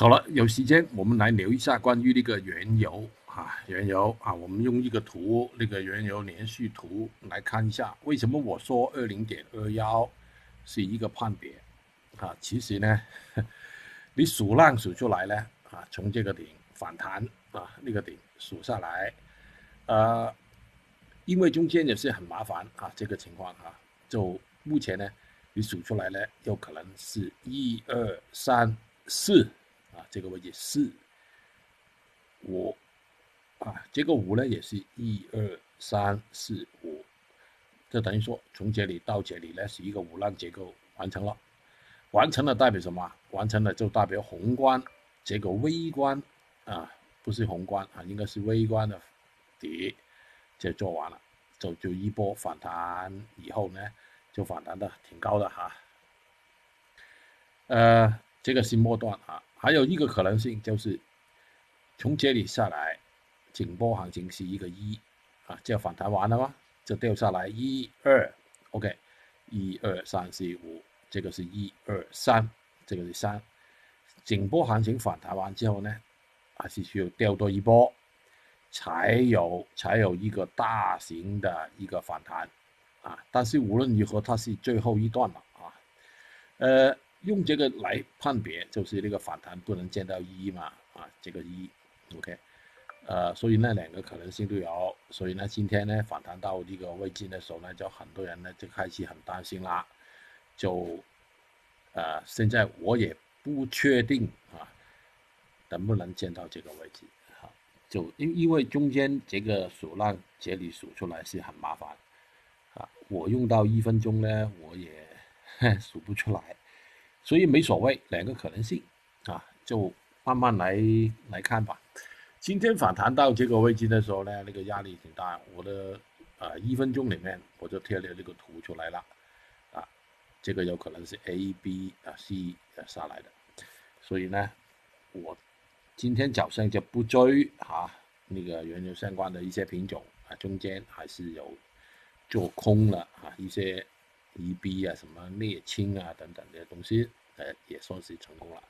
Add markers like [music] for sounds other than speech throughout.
好了，有时间我们来聊一下关于那个原油啊，原油啊，我们用一个图，那个原油连续图来看一下，为什么我说二零点二幺是一个判别啊？其实呢，[laughs] 你数浪数出来呢啊，从这个顶反弹啊，那个顶数下来，呃，因为中间也是很麻烦啊，这个情况啊，就目前呢，你数出来呢，有可能是一二三四。啊，这个位置四五啊，这个五呢也是一二三四五，这等于说从这里到这里呢是一个五浪结构完成了，完成了代表什么？完成了就代表宏观这个微观啊，不是宏观啊，应该是微观的底就做完了，就就一波反弹以后呢，就反弹的挺高的哈，呃，这个是末段啊。还有一个可能性就是从这里下来，颈波行情是一个一啊，这反弹完了吗？就掉下来一二，OK，一二三四五，这个是一二三，这个是三，颈波行情反弹完之后呢，还是需要掉多一波，才有才有一个大型的一个反弹啊。但是无论如何，它是最后一段了啊，呃。用这个来判别，就是那个反弹不能见到一嘛，啊，这个一，OK，呃，所以那两个可能性都有，所以呢，今天呢反弹到这个位置的时候呢，就很多人呢就开始很担心啦，就，呃，现在我也不确定啊，能不能见到这个位置，啊，就因因为中间这个数浪这里数出来是很麻烦，啊，我用到一分钟呢，我也 [laughs] 数不出来。所以没所谓，两个可能性啊，就慢慢来来看吧。今天反弹到这个位置的时候呢，那个压力挺大。我的啊一分钟里面我就贴了这个图出来了，啊，这个有可能是 A、B 啊 C 下来的。所以呢，我今天早上就不追啊那个原油相关的一些品种啊，中间还是有做空了啊一些。E B 啊，什么沥青啊等等这些东西，呃，也算是成功了，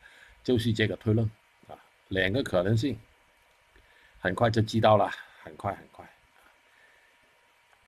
就是这个推论啊，两个可能性，很快就知道了，很快很快。